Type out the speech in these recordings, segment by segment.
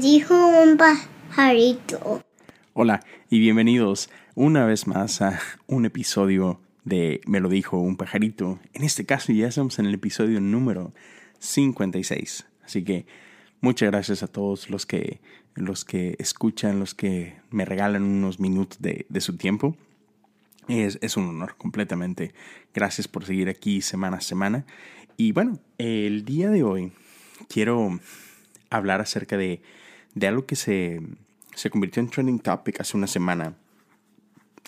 Dijo un pajarito. Hola y bienvenidos una vez más a un episodio de Me lo dijo un pajarito. En este caso ya estamos en el episodio número 56. Así que muchas gracias a todos los que, los que escuchan, los que me regalan unos minutos de, de su tiempo. Es, es, un honor completamente. Gracias por seguir aquí semana a semana. Y bueno, el día de hoy quiero hablar acerca de, de algo que se, se, convirtió en trending topic hace una semana,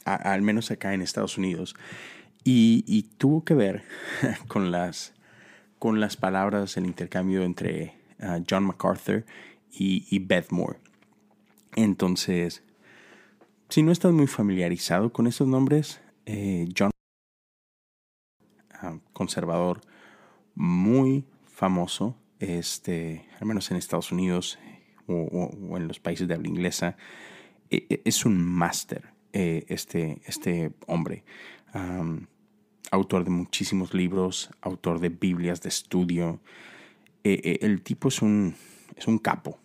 al menos acá en Estados Unidos, y, tuvo que ver con las, con las palabras, el intercambio entre uh, John MacArthur y, y, Beth Moore. Entonces, si no estás muy familiarizado con estos nombres, eh, John, uh, conservador muy famoso, este, al menos en Estados Unidos o, en los países de habla inglesa, e, e, es un máster eh, este, este hombre. Autor de muchísimos libros, autor de Biblias de estudio. Eh, el tipo es un, es un capo,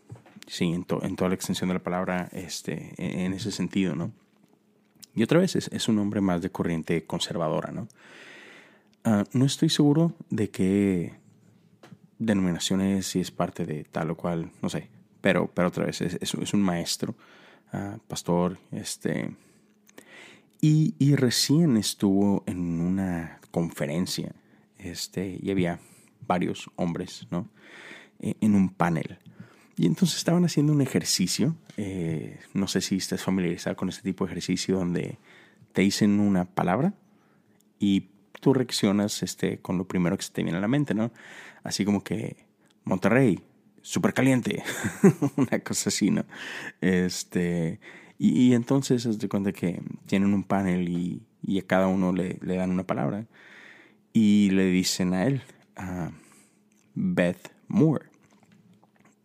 sí, en, to, en, toda la extensión de la palabra, este, en ese sentido, ¿no? Y otra vez es, es un hombre más de corriente conservadora, ¿no? Uh, no estoy seguro de qué denominaciones, si es parte de tal o cual, no sé, pero, pero otra vez es, es, es un maestro, uh, pastor, este, y, y, recién estuvo en una conferencia, este, y había varios hombres, ¿no? E, en un panel. Y entonces estaban haciendo un ejercicio, eh, no sé si estás familiarizado con este tipo de ejercicio donde te dicen una palabra y tú reaccionas este, con lo primero que se te viene a la mente, ¿no? Así como que Monterrey, súper caliente, una cosa así, ¿no? Este, y, entonces se de cuenta que tienen un panel y, a cada uno le, le, dan una palabra y le dicen a él, uh, Beth Moore.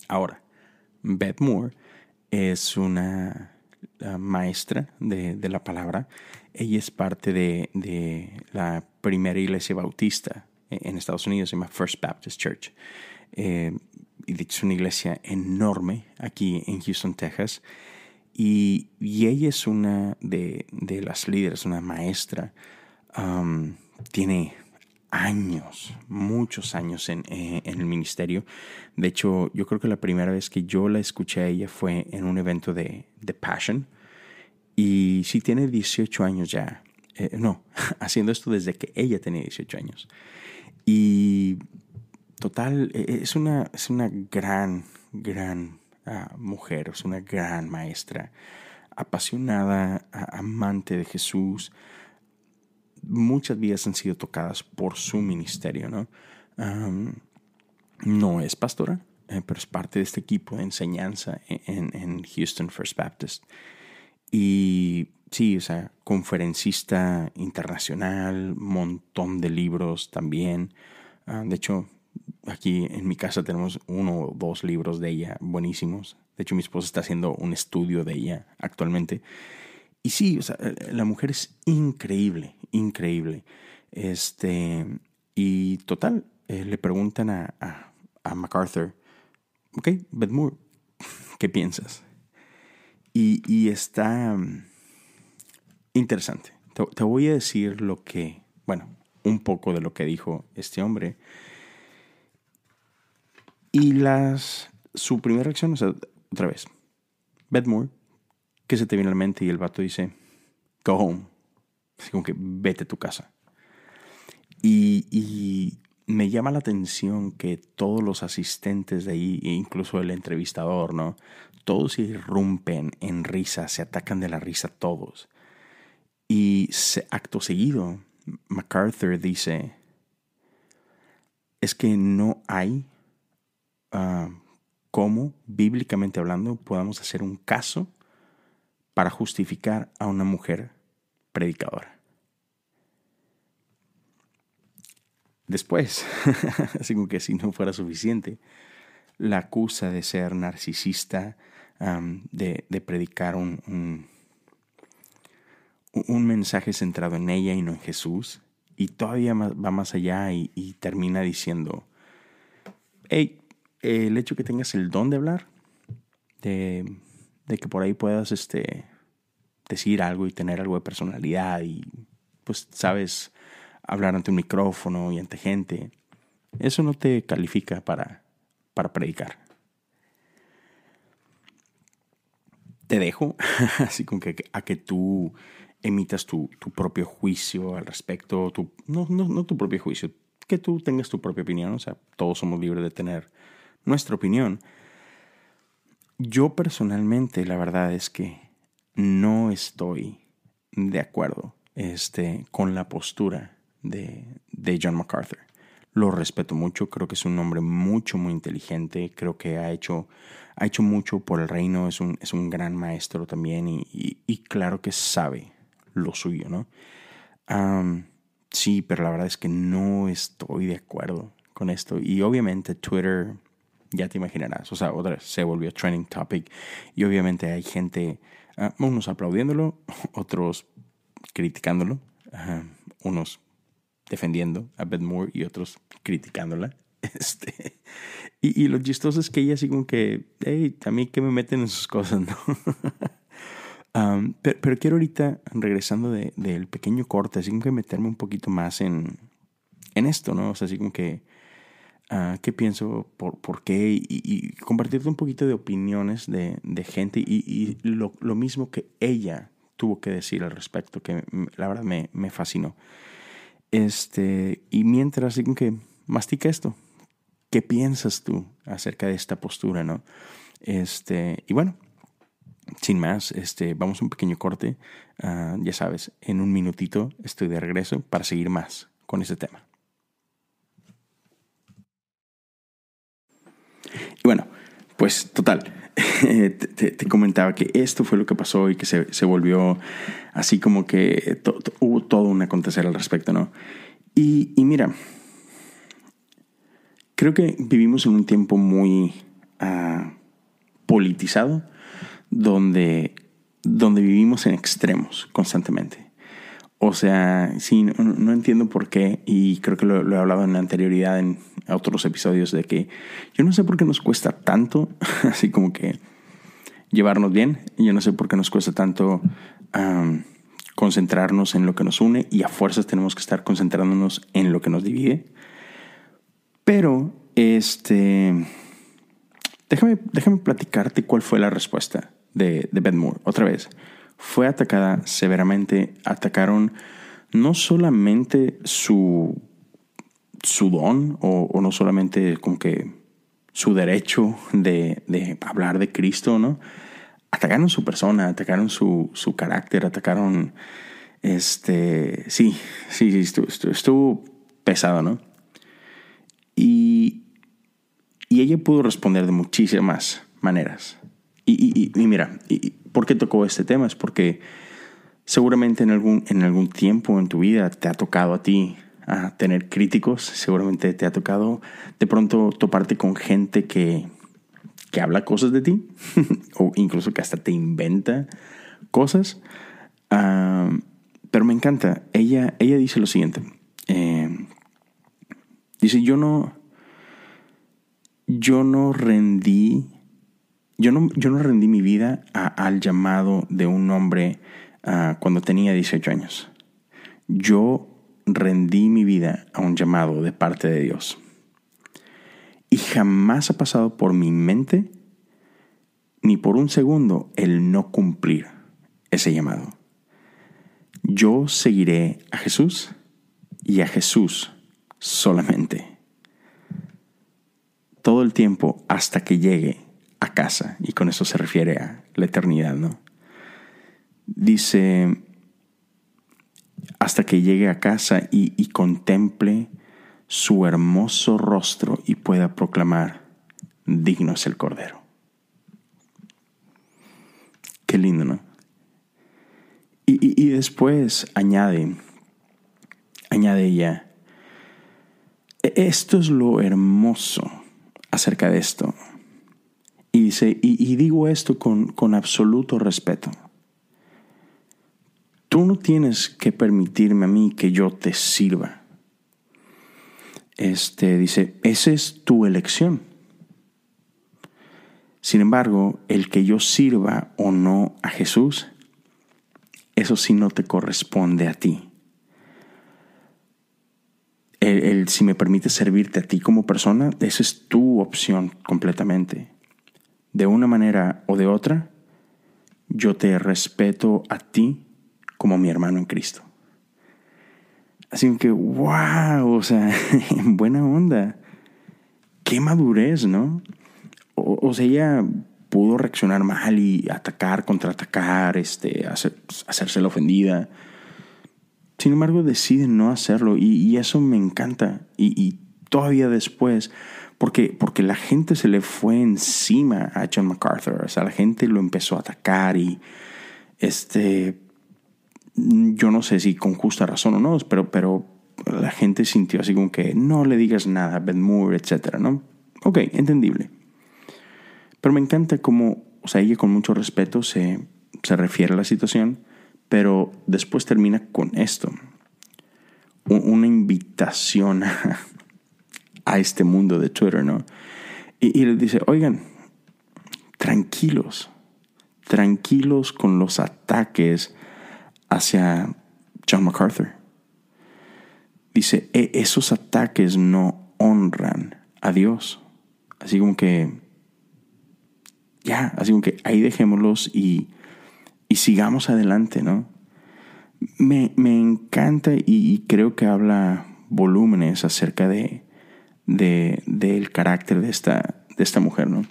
Ahora, Beth Moore es una maestra de, de, la palabra. Ella es parte de, de la primera iglesia bautista en Estados Unidos, se llama First Baptist Church. Eh, es una iglesia enorme aquí en Houston, Texas. Y, y ella es una de, de, las líderes, una maestra. Um, tiene años, muchos años en, eh, en, el ministerio. De hecho, yo creo que la primera vez que yo la escuché a ella fue en un evento de, de Passion. Y sí tiene 18 años ya. Eh, no, haciendo esto desde que ella tenía 18 años. Y total, e, e, es una, es una gran, gran uh, mujer, es una gran maestra, apasionada, amante de Jesús. Muchas vidas han sido tocadas por su ministerio, ¿no? No es pastora, eh, pero es parte de este equipo de enseñanza en, en Houston First Baptist. Y sí, o sea, conferencista internacional, montón de libros también. Uh, de hecho, aquí en mi casa tenemos uno o dos libros de ella buenísimos. De hecho, mi esposa está haciendo un estudio de ella actualmente. Y sí, o sea, la mujer es increíble, increíble. Este, y total, eh, le preguntan a, a, MacArthur, ok, Beth Moore, ¿qué piensas? Y, y está interesante. Te, te, voy a decir lo que, bueno, un poco de lo que dijo este hombre. Y las, su primera reacción, o sea, otra vez, Beth Moore, ¿qué se te viene a la mente? Y el vato dice, go home. Así como que vete a tu casa. Y, y me llama la atención que todos los asistentes de ahí, incluso el entrevistador, ¿no? Todos irrumpen en risa, se atacan de la risa todos. Y acto seguido, MacArthur dice, es que no hay cómo, bíblicamente hablando, podamos hacer un caso para justificar a una mujer predicadora. Después, así como que si no fuera suficiente, la acusa de ser narcisista, de, predicar un, un un mensaje centrado en ella y no en Jesús. Y todavía va más allá y, y termina diciendo, hey, el hecho que tengas el don de hablar de, de que por ahí puedas este, decir algo y tener algo de personalidad y pues sabes hablar ante un micrófono y ante gente, eso no te califica para, para predicar. Te dejo así como que a que tú emitas tu, tu propio juicio al respecto, tu, no, no, no tu propio juicio, que tú tengas tu propia opinión, o sea, todos somos libres de tener nuestra opinión. Yo personalmente, la verdad es que no estoy de acuerdo este, con la postura de, de John MacArthur. Lo respeto mucho, creo que es un hombre mucho, muy inteligente, creo que ha hecho, ha hecho mucho por el reino, es un, es un gran maestro también y, y, claro que sabe lo suyo, ¿no? sí, pero la verdad es que no estoy de acuerdo con esto y obviamente Twitter, ya te imaginarás, o sea, otra vez se volvió trending topic y obviamente hay gente, uh, unos aplaudiéndolo, otros criticándolo, unos defendiendo a Beth Moore y otros criticándola. Este, y, y, lo chistoso es que ella así como que, hey, a mí que me meten en sus cosas, ¿no? um, pero, quiero ahorita, regresando del de, pequeño corte, así como que meterme un poquito más en, en esto, ¿no? O sea, así como que, uh, ¿qué pienso? ¿Por, por qué? Y, y, compartirte un poquito de opiniones de, de gente y, y lo, lo, mismo que ella tuvo que decir al respecto, que la verdad me, me fascinó. Este, y mientras, digo que mastica esto. ¿Qué piensas tú acerca de esta postura, no? Este, y bueno, sin más, este, vamos a un pequeño corte. Ah, ya sabes, en un minutito estoy de regreso para seguir más con este tema. Y bueno, pues total, te, comentaba que esto fue lo que pasó y que se, se volvió así como que hubo todo un acontecer al respecto, ¿no? Y, y, mira, creo que vivimos en un tiempo muy uh, politizado, donde, donde vivimos en extremos constantemente. O sea, sí, no, entiendo por qué, y creo que lo, he hablado en anterioridad en otros episodios, de que yo no sé por qué nos cuesta tanto, así como que llevarnos bien, yo no sé por qué nos cuesta tanto concentrarnos en lo que nos une y a fuerzas tenemos que estar concentrándonos en lo que nos divide. Pero, este, déjame, déjame platicarte cuál fue la respuesta de, de Ben Moore. Otra vez, fue atacada severamente, atacaron no solamente su, su don o, o no solamente como que su derecho de, de, hablar de Cristo, ¿no? Atacaron su persona, atacaron su, su carácter, atacaron, este, sí, sí, sí estuvo, estuvo, pesado, ¿no? Y, y, ella pudo responder de muchísimas maneras. Y, y, y mira, y, ¿Por qué tocó este tema? Es porque seguramente en algún, en algún tiempo en tu vida te ha tocado a ti a tener críticos, seguramente te ha tocado de pronto toparte con gente que, que habla cosas de ti, o incluso que hasta te inventa cosas. Uh, pero me encanta, ella, ella dice lo siguiente, eh, dice, yo no, yo no rendí yo no, yo no rendí mi vida al llamado de un hombre uh, cuando tenía 18 años. Yo rendí mi vida a un llamado de parte de Dios. Y jamás ha pasado por mi mente ni por un segundo el no cumplir ese llamado. Yo seguiré a Jesús y a Jesús solamente. Todo el tiempo hasta que llegue casa, y con eso se refiere a la eternidad, ¿no? Dice, hasta que llegue a casa y, y contemple su hermoso rostro y pueda proclamar, digno es el Cordero. Qué lindo, ¿no? Y, y, y después añade, añade ella, e-, esto es lo hermoso acerca de esto y dice, y, digo esto con, con absoluto respeto. Tú no tienes que permitirme a mí que yo te sirva. Este dice, esa es tu elección. Sin embargo, el que yo sirva o no a Jesús, eso sí no te corresponde a ti. El, si me permite servirte a ti como persona, esa es tu opción completamente. De una manera o de otra, yo te respeto a ti como mi hermano en Cristo. Así que, wow, o sea, buena onda. Qué madurez, ¿no? O, sea, ella pudo reaccionar mal y atacar, contraatacar, este, hacerse la ofendida. Sin embargo, decide no hacerlo y, eso me encanta. Y, todavía después, porque, porque la gente se le fue encima a John MacArthur. O sea, la gente lo empezó a atacar y este, yo no sé si con justa razón o no, pero, pero la gente sintió así como que no le digas nada a Ben Moore, etc. ¿no? Ok, entendible. Pero me encanta cómo, o sea, ella con mucho respeto se, se refiere a la situación, pero después termina con esto. Una invitación a, este mundo de Twitter, ¿no? Y, y le dice, oigan, tranquilos, tranquilos con los ataques hacia John MacArthur. Dice, e, esos ataques no honran a Dios. Así como que, ya, así como que ahí dejémoslos y, y sigamos adelante, ¿no? Me, me encanta y, creo que habla volúmenes acerca de, de, del carácter de esta, de esta mujer, ¿no?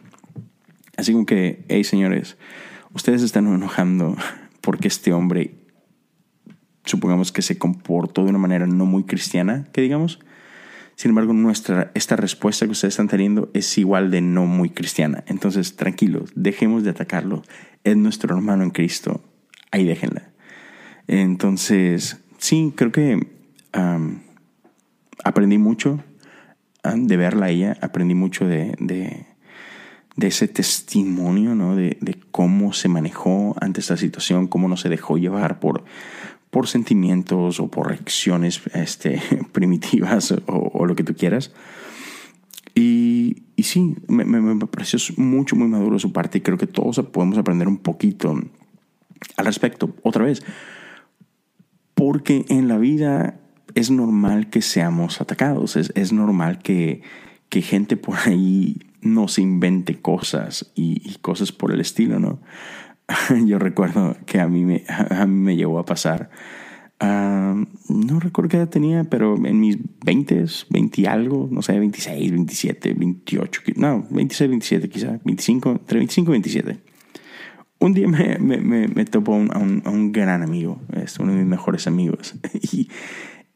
Así como que, hey señores, ustedes están enojando porque este hombre supongamos que se comportó de una manera no muy cristiana, que digamos. Sin embargo, nuestra, esta respuesta que ustedes están teniendo es igual de no muy cristiana. Entonces, tranquilos, dejemos de atacarlo. Es nuestro hermano en Cristo. Ahí déjenla. Entonces, sí, creo que aprendí mucho de verla a ella. Aprendí mucho de, de, ese testimonio, ¿no? De, de, cómo se manejó ante esta situación, cómo no se dejó llevar por, por sentimientos o por reacciones este, primitivas o, lo que tú quieras. Y, y sí, me, me, pareció mucho, muy maduro su parte y creo que todos podemos aprender un poquito al respecto. Otra vez, porque en la vida es normal que seamos atacados, es, es normal que, que, gente por ahí nos invente cosas y, y, cosas por el estilo, ¿no? yo recuerdo que a mí me, a mí me llegó a pasar. no recuerdo qué edad tenía, pero en mis 20, 20 algo, no sé, 26, 27, 28, no, 26, 27 quizá, 25, entre 25 y 27. Un día me, me, me, topó a un, un, gran amigo, es uno de mis mejores amigos, y,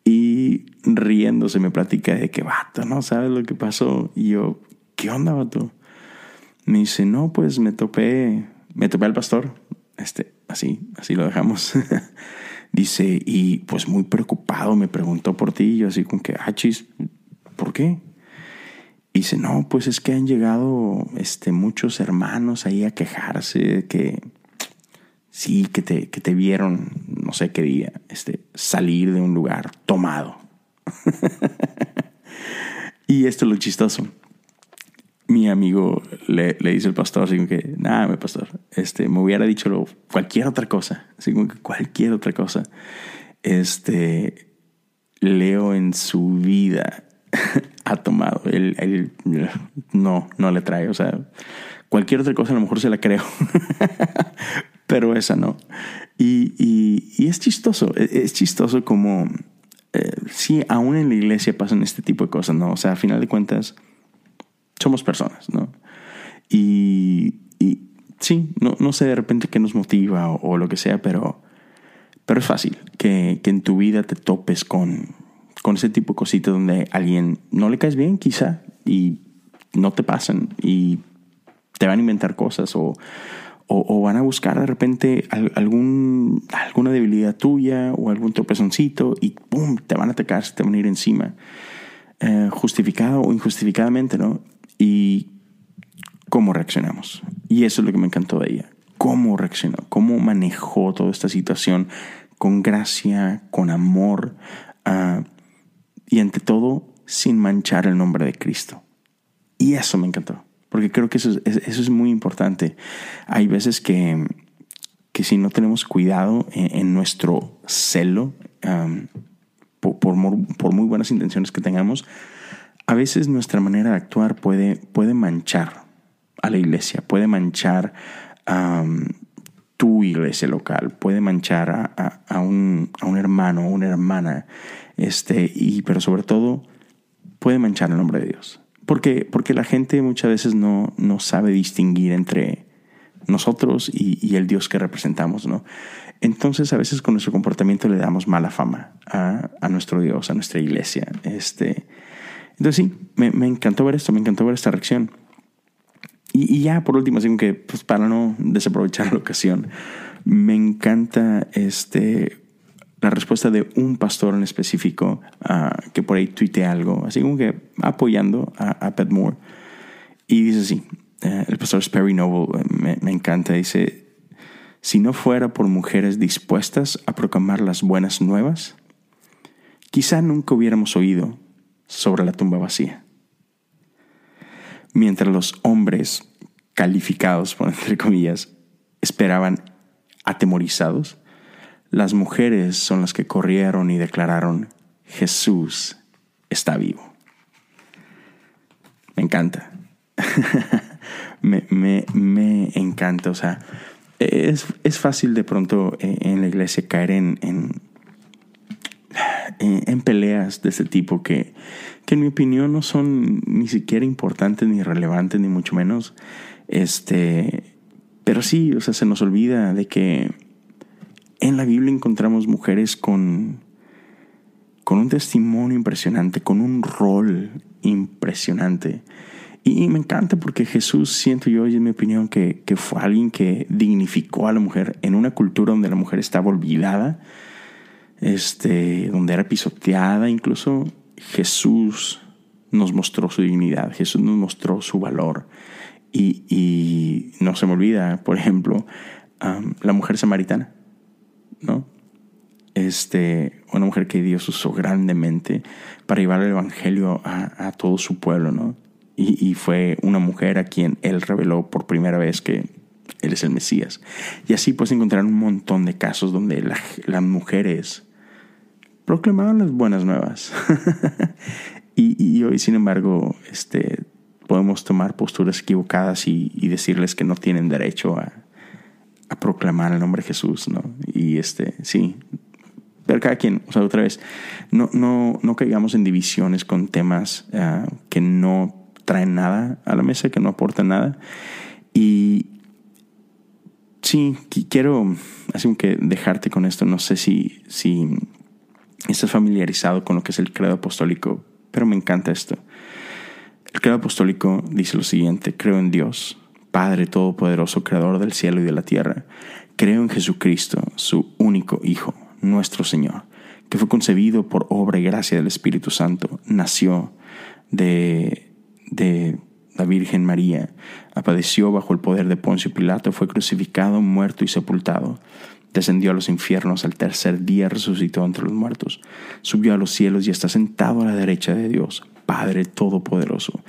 y riéndose me platica de que, vato, no sabes lo que pasó. Y yo, ¿qué onda, vato? Me dice, no, pues me topé me topé al pastor, este, así, así lo dejamos. Dice, y pues muy preocupado me preguntó por ti, yo así con que, ah, chis, ¿por qué? dice, no, pues es que han llegado este, muchos hermanos ahí a quejarse, que sí, que te, que te vieron, no sé qué día, este, salir de un lugar tomado. y esto es lo chistoso mi amigo le, le dice el pastor, así como que, nada, mi pastor, este, me hubiera dicho lo, cualquier otra cosa, así como que cualquier otra cosa. Este, Leo en su vida ha tomado, él, él, no, no le trae, o sea, cualquier otra cosa a lo mejor se la creo, pero esa no. Y, y, y es chistoso, e, es, chistoso como, eh, sí, aún en la iglesia pasan este tipo de cosas, ¿no? O sea, a final de cuentas, somos personas, ¿no? Y, y sí, no, no, sé de repente qué nos motiva o, lo que sea, pero, pero es fácil que, que, en tu vida te topes con, con ese tipo de cositas donde a alguien no le caes bien, quizá, y no te pasan y te van a inventar cosas o, o, van a buscar de repente algún, alguna debilidad tuya o algún tropezoncito y ¡pum! te van a atacar, te van a ir encima, eh, justificado o injustificadamente, ¿no? y cómo reaccionamos. Y eso es lo que me encantó de ella. Cómo reaccionó, cómo manejó toda esta situación con gracia, con amor uh, y ante todo sin manchar el nombre de Cristo. Y eso me encantó. Porque creo que eso es, muy importante. Hay veces que, que si no tenemos cuidado en, nuestro celo, por, muy buenas intenciones que tengamos, a veces nuestra manera de actuar puede, puede manchar a la iglesia, puede manchar tu iglesia local, puede manchar a, a, un, a un, hermano o una hermana, este, y, pero sobre todo puede manchar el nombre de Dios. Porque, porque la gente muchas veces no, no sabe distinguir entre nosotros y, y, el Dios que representamos, ¿no? Entonces a veces con nuestro comportamiento le damos mala fama a, a nuestro Dios, a nuestra iglesia. Este, entonces sí, me, me, encantó ver esto, me encantó ver esta reacción. Y, y ya por último, así que pues para no desaprovechar la ocasión, me encanta este, la respuesta de un pastor en específico uh, que por ahí tuite algo, así como que apoyando a, a Pat Moore. Y dice así, uh, el pastor Sperry Noble me, me encanta, dice, si no fuera por mujeres dispuestas a proclamar las buenas nuevas, quizá nunca hubiéramos oído sobre la tumba vacía. Mientras los hombres calificados, por entre comillas, esperaban atemorizados, las mujeres son las que corrieron y declararon, Jesús está vivo. Me encanta. me, me, me, encanta. O sea, es, es, fácil de pronto eh, en la iglesia caer en, en, en peleas de este tipo que, que en mi opinión no son ni siquiera importantes ni relevantes, ni mucho menos. Este, pero sí, o sea, se nos olvida de que en la Biblia encontramos mujeres con, con un testimonio impresionante, con un rol impresionante. Y, me encanta porque Jesús, siento yo, y en mi opinión, que, que, fue alguien que dignificó a la mujer en una cultura donde la mujer estaba olvidada, este, donde era pisoteada, incluso Jesús nos mostró su dignidad, Jesús nos mostró su valor. Y, no se me olvida, por ejemplo, la mujer samaritana. ¿No? Este, una mujer que Dios usó grandemente para llevar el Evangelio a, todo su pueblo, ¿no? Y, fue una mujer a quien Él reveló por primera vez que Él es el Mesías. Y así puedes encontrar un montón de casos donde las mujeres proclamaban las buenas nuevas. y, hoy, sin embargo, este, podemos tomar posturas equivocadas y decirles que no tienen derecho a, a proclamar el nombre de Jesús, ¿no? Y este, sí, pero cada quien, o sea, otra vez, no, no, no caigamos en divisiones con temas uh, que no traen nada a la mesa, que no aportan nada. Y sí, quiero, así que dejarte con esto, no sé si, si estás familiarizado con lo que es el credo apostólico, pero me encanta esto. El credo apostólico dice lo siguiente, creo en Dios, Padre Todopoderoso, Creador del cielo y de la tierra, creo en Jesucristo, su único Hijo, nuestro Señor, que fue concebido por obra y gracia del Espíritu Santo, nació de, de la Virgen María, apareció bajo el poder de Poncio Pilato, fue crucificado, muerto y sepultado. Descendió a los infiernos, al tercer día resucitó entre los muertos, subió a los cielos y está sentado a la derecha de Dios, Padre Todopoderoso.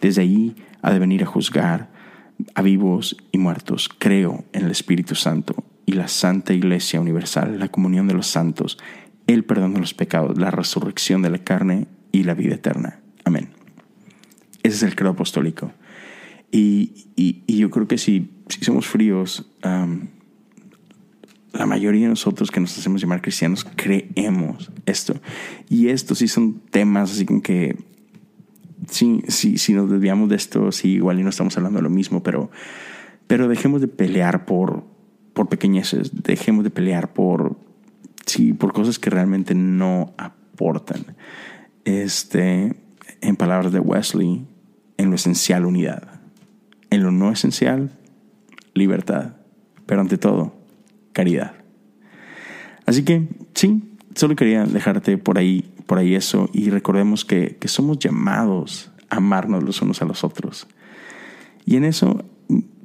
Desde allí ha de venir a juzgar a vivos y muertos. Creo en el Espíritu Santo y la Santa Iglesia Universal, la comunión de los santos, el perdón de los pecados, la resurrección de la carne y la vida eterna. Amén. Ese es el credo apostólico. Y, y, yo creo que si, si somos fríos, la mayoría de nosotros que nos hacemos llamar cristianos creemos esto. Y estos sí son temas así como que sí, sí, si nos desviamos de esto, sí, igual y no estamos hablando de lo mismo, pero, pero dejemos de pelear por, por pequeñeces, dejemos de pelear por, sí, por cosas que realmente no aportan. Este, en palabras de Wesley, en lo esencial unidad, en lo no esencial libertad, pero ante todo caridad. Así que sí, solo quería dejarte por ahí por ahí eso y recordemos que, que somos llamados a amarnos los unos a los otros. Y en eso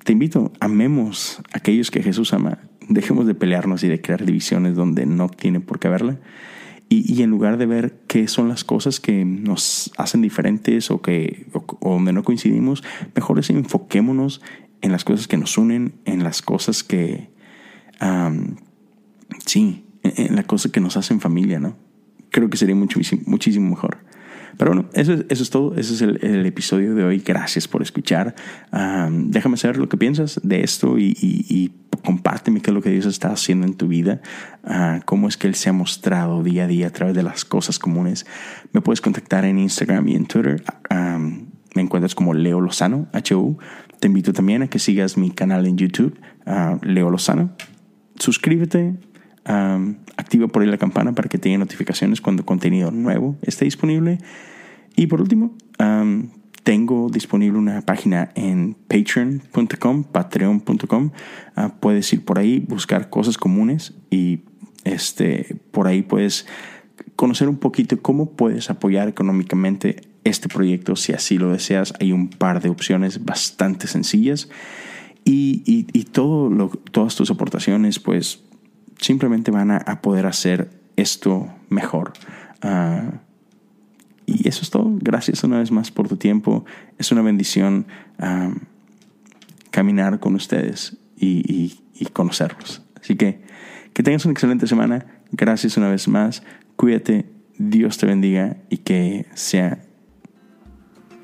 te invito, amemos a aquellos que Jesús ama. Dejemos de pelearnos y de crear divisiones donde no tiene por qué haberla. Y, en lugar de ver qué son las cosas que nos hacen diferentes o, que, o, donde no coincidimos, mejor es enfoquémonos en las cosas que nos unen, en las cosas que, sí, en, las cosas que nos hacen familia, ¿no? Creo que sería muchísimo, muchísimo mejor. Pero bueno, eso, eso es todo. Ese es el, episodio de hoy. Gracias por escuchar. déjame saber lo que piensas de esto y, compárteme qué es lo que Dios está haciendo en tu vida. Ah, cómo es que Él se ha mostrado día a día a través de las cosas comunes. Me puedes contactar en Instagram y en Twitter. me encuentras como Leo Lozano, H-U. Te invito también a que sigas mi canal en YouTube, ah, Leo Lozano. Suscríbete, activa por ahí la campana para que te notificaciones cuando contenido nuevo esté disponible. Y por último, tengo disponible una página en patreon.com, patreon.com. Ah, puedes ir por ahí, buscar cosas comunes y este, por ahí puedes conocer un poquito cómo puedes apoyar económicamente este proyecto si así lo deseas. Hay un par de opciones bastante sencillas y, y, todo lo, todas tus aportaciones pues simplemente van a, poder hacer esto mejor. Ah, y eso es todo. Gracias una vez más por tu tiempo. Es una bendición ah, caminar con ustedes y, conocerlos. Así que que tengas una excelente semana. Gracias una vez más. Cuídate. Dios te bendiga y que sea,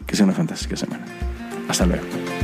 que sea una fantástica semana. Hasta luego.